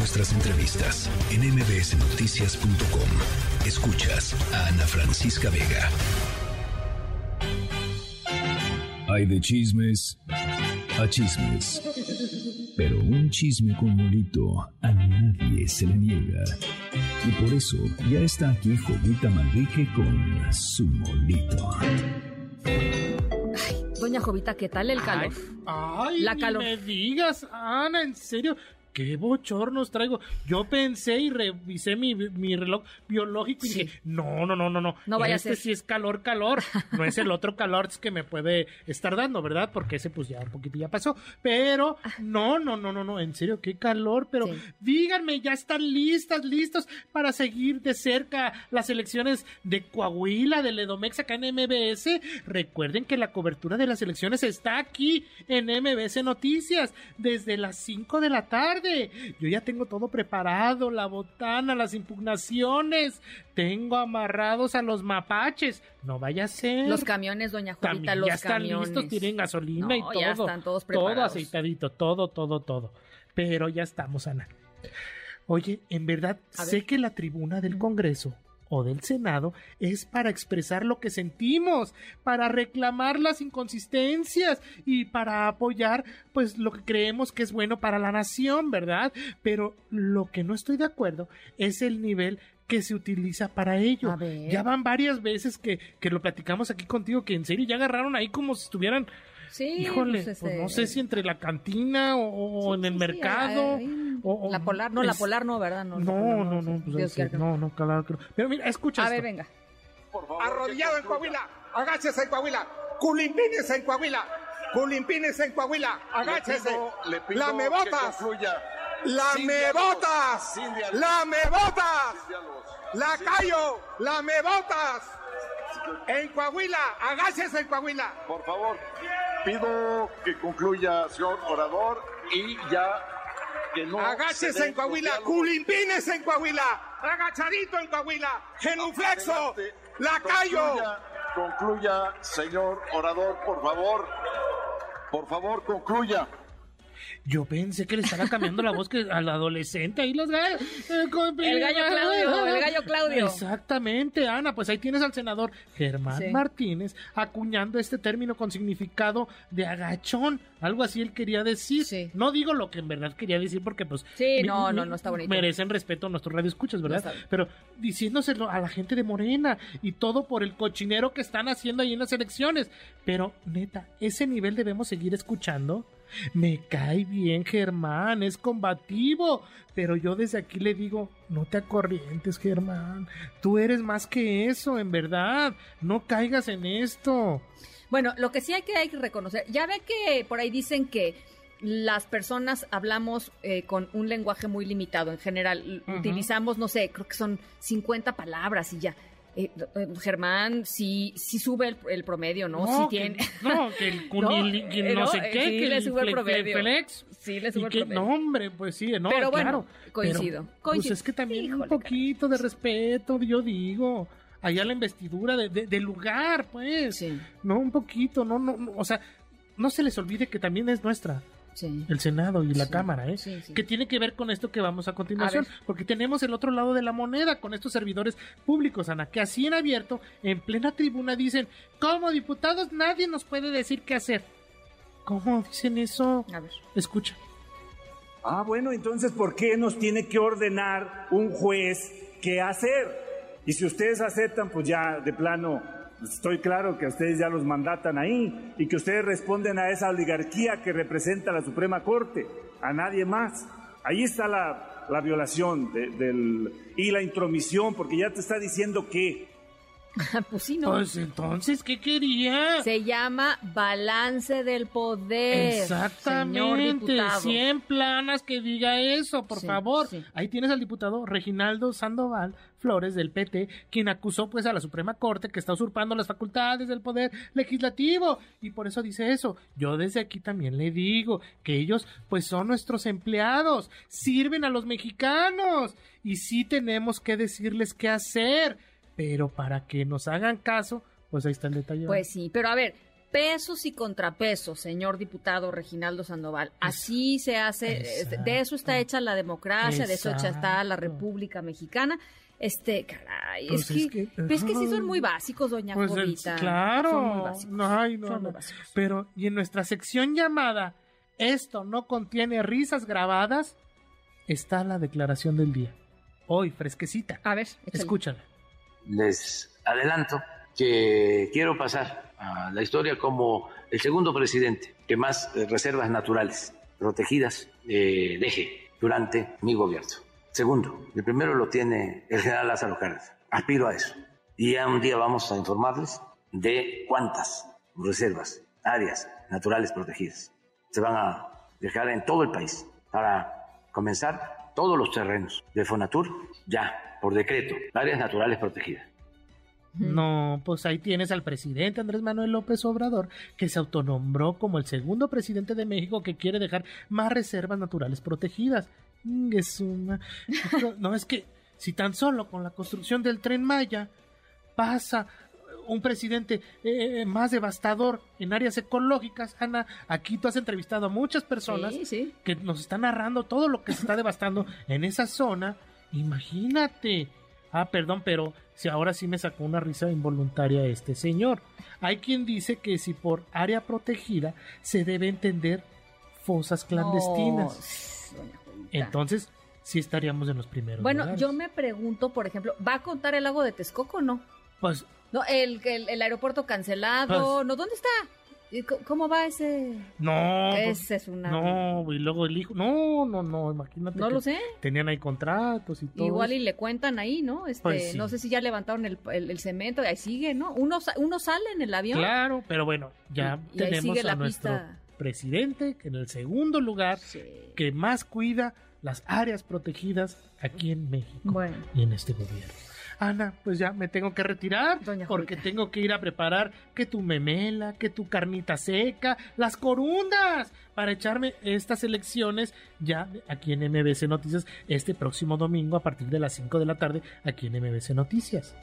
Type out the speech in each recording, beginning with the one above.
nuestras entrevistas en mbsnoticias.com. Escuchas a Ana Francisca Vega. Hay de chismes a chismes. Pero un chisme con molito a nadie se le niega. Y por eso ya está aquí Jovita Manrique con su molito. Ay, doña Jovita, ¿qué tal el calor? Ay, La ni me digas, Ana, en serio. Qué bochornos traigo. Yo pensé y revisé mi, mi reloj biológico y Sí. dije, no, no, no, no, no. No vaya a este ser. sí es calor, calor. No es el otro calor que me puede estar dando, ¿verdad? Porque ese pues ya un poquito ya pasó. Pero, no, no, no, no, no. En serio, qué calor. Pero Sí. díganme, ya están listas, listos para seguir de cerca las elecciones de Coahuila, de Ledomex acá en MBS. Recuerden que la cobertura de las elecciones está aquí en MBS Noticias desde las 5 de la tarde. Yo ya tengo todo preparado, la botana, las impugnaciones. Tengo amarrados a los mapaches. No vaya a ser. Los camiones, doña Jovita, También los ya están camiones. listos, tienen gasolina No, y todo. ya están todos Todo preparados. aceitadito, todo, todo, todo. Pero ya estamos, Ana. Oye, en verdad, A sé que la tribuna del Congreso o del Senado es para expresar lo que sentimos, para reclamar las inconsistencias y para apoyar pues lo que creemos que es bueno para la nación, ¿verdad? Pero lo que no estoy de acuerdo es el nivel que se utiliza para ello. Ya van varias veces que, que lo platicamos aquí contigo, que en serio ya agarraron ahí como si estuvieran Sí, Híjole, pues, pues este, no sé si entre la cantina o, sí, en el sí, mercado. ahí, o- o- la polar, no, la polar no, ¿verdad? No, No, no, no, sí, pues, quiera que no, no, claro no. Pero mira, escucha A esto. ver, venga. Arrodillado en Coahuila, agáchese en Coahuila. Culimpines en Coahuila. Culimpines en Coahuila, agáchese. Le pido La mebotas. concluya. La sin diálogos. La mebotas. Sin diálogos. La callo. La mebotas. En Coahuila, agáchese en Coahuila. Por favor, pido que concluya, señor orador, y ya que no. se Agáchese en Coahuila. Culimpines en Coahuila. Agachadito en Coahuila. Genuflexo. Adelante. La callo. Concluya, concluya, señor orador, por favor. Por favor, concluya. Yo pensé que le estaba cambiando la voz que al adolescente ahí los gallos. El gallo Claudio, el gallo Claudio. Exactamente, Ana, pues ahí tienes al senador Germán Sí. Martínez acuñando este término con significado de agachón, algo así él quería decir. Sí. No digo lo que en verdad quería decir porque pues Sí, no, no, no está bonito. Merecen respeto a nuestros radioescuchas, ¿verdad? No. Pero diciéndoselo a la gente de Morena y todo por el cochinero que están haciendo ahí en las elecciones. Pero neta, ese nivel debemos seguir escuchando. Me cae bien, Germán, es combativo. Pero yo desde aquí le digo, no te acorrientes, Germán. Tú eres más que eso, en verdad. No caigas en esto. Bueno, lo que sí hay que, hay que reconocer, ya ve que por ahí dicen que las personas hablamos eh, con un lenguaje muy limitado en general. Utilizamos, no sé, creo que son 50 palabras y ya. Eh, eh, Germán sí, sí sube el, el promedio, ¿no? sí que- tiene. no, que el cunil, que eh, no, no, sé eh, qué, sí que le el sube el fle- promedio. flex. Sí, le sube el promedio. no, hombre, pues sí, no, Pero bueno, claro. coincido, Pero, coincido. Pues es que también Híjole, un poquito de respeto, yo digo. Allá la investidura de, de- del lugar, pues. Sí, No, un poquito, no, no, no, o sea, no se les olvide que también es nuestra, sí. el Senado y la Sí, Cámara, ¿eh? sí, sí. Que tiene que ver con esto que vamos a continuación, A porque tenemos el otro lado de la moneda con estos servidores públicos, Ana, que así en abierto, en plena tribuna, dicen, como diputados nadie nos puede decir qué hacer. ¿Cómo dicen eso? A ver. Escucha. Ah, bueno, entonces, ¿por qué nos tiene que ordenar un juez qué hacer? Y si ustedes aceptan, pues ya de plano, estoy claro que ustedes ya los mandatan ahí y que ustedes responden a esa oligarquía que representa la Suprema Corte, a nadie más. Ahí está la, la violación de- del, y la intromisión, porque ya te está diciendo que pues sí, ¿no? Pues entonces, ¿qué quería? Se llama balance del poder. señor Exactamente, diputado. 100 planas que diga eso, por Sí, favor. sí. Ahí tienes al diputado Reginaldo Sandoval Flores del PT, quien acusó pues a la Suprema Corte que está usurpando las facultades del poder legislativo y por eso dice eso. Yo desde aquí también le digo que ellos pues son nuestros empleados, sirven a los mexicanos y sí tenemos que decirles qué hacer, pero para que nos hagan caso, pues ahí está el detalle. Pues sí, pero a ver, pesos y contrapesos, señor diputado Reginaldo Sandoval. Así se hace, este, de eso está hecha la democracia, de eso está la República Mexicana. Este, caray, Pues es, es que, que- es que sí son muy básicos, doña Pues, el- claro. Son muy básicos. No, ay, no, Son muy no. básicos. Pero, y en nuestra sección llamada Esto no contiene risas grabadas, está la declaración del día. Hoy, fresquecita. A ver, échale. Escúchala. Les adelanto que quiero pasar a la historia como el segundo presidente que más eh, reservas naturales protegidas eh, deje durante mi gobierno. Segundo, el primero lo tiene el general Lázaro Cárdenas. Aspiro a eso. Y ya un día vamos a informarles de cuántas reservas, áreas naturales protegidas se van a dejar en todo el país para comenzar todos los terrenos de Fonatur ya por decreto, áreas naturales protegidas. No, pues ahí tienes al presidente Andrés Manuel López Obrador, que se autonombró como el segundo presidente de México que quiere dejar más reservas naturales protegidas. Ingues una- No, es que si tan solo con la construcción del tren Maya pasa un presidente eh, más devastador en áreas ecológicas, Ana, aquí tú has entrevistado a muchas personas Sí, sí. que nos están narrando todo lo que se está devastando en esa zona. Imagínate. Ah, perdón, pero si ahora sí me sacó una risa involuntaria este señor. Hay quien dice que si por área protegida se debe entender fosas clandestinas. No. Entonces, sí estaríamos en los primeros Bueno, lugares. yo me pregunto, por ejemplo, ¿va a contar el lago de Texcoco o no? Pues, No, el, el, el aeropuerto cancelado. Pues- no, ¿dónde está? ¿Y co- ¿Cómo va ese? no. pues, Ese es una. No, y luego el hijo. No, no, no, imagínate. No lo sé. Tenían ahí contratos y todo. Igual y le cuentan ahí, ¿no? Este, Pues sí. no sé si ya levantaron el, el- el cemento, ahí sigue, ¿no? Uno, uno sale en el avión. Claro, pero bueno, ya Y- y ahí tenemos la a nuestro pista. presidente que en el segundo lugar Sí. que más cuida las áreas protegidas aquí en México Bueno. y en este gobierno. Ana, pues ya me tengo que retirar Doña porque tengo que ir a preparar que tu memela, que tu carnita seca, las corundas para echarme estas elecciones ya aquí en MBC Noticias este próximo domingo a partir de las 5 de la tarde aquí en MBC Noticias.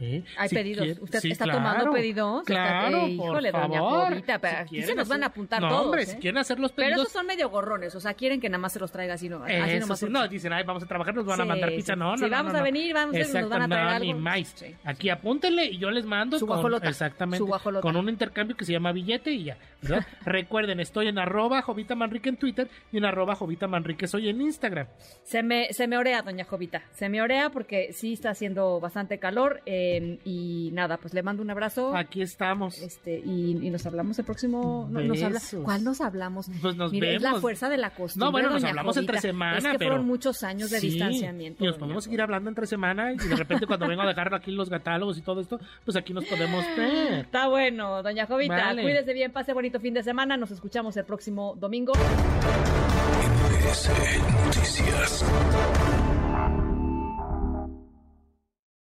¿Eh? Hay Si pedidos. quiere- ¿Usted Sí, está claro, tomando pedidos? Está- Claro, eh, por híjole, doña favor. Jovita, pero aquí se nos van a apuntar no, todos, hombre, ¿eh? si quieren hacer los Pero pedidos esos son medio gorrones, o sea, quieren que nada más se los traiga así, ¿no? Así nomás sí, no, dicen, ay, vamos a trabajar, nos van a mandar pizza. No, no, Sí, no, vamos no, a venir, vamos a- nos van a traer algo. ni más. Sí. Aquí apúntenle y yo les mando Su con, exactamente, su con un intercambio que se llama billete y ya. ¿verdad? Recuerden, estoy en arroba Jovita Manrique en Twitter y en arroba Jovita Manrique soy en Instagram. Se me, se me orea, doña Jovita. Se me orea porque sí está haciendo bastante calor. eh, y nada, pues le mando un abrazo. Aquí estamos. Este, y, y nos hablamos el próximo. no- nos habla. ¿Cuál nos hablamos? Pues nos Mire, es la vemos. fuerza de la costumbre. No, bueno, nos hablamos entre semana, Es que pero- fueron muchos años de Sí, distanciamiento. Y nos podemos seguir hablando entre semana y de repente cuando vengo a dejar aquí los catálogos y todo esto, pues aquí nos podemos ver. Está bueno, doña Jovita. Vale. Cuídese bien, pase bonito fin de semana. Nos escuchamos el próximo domingo. MBS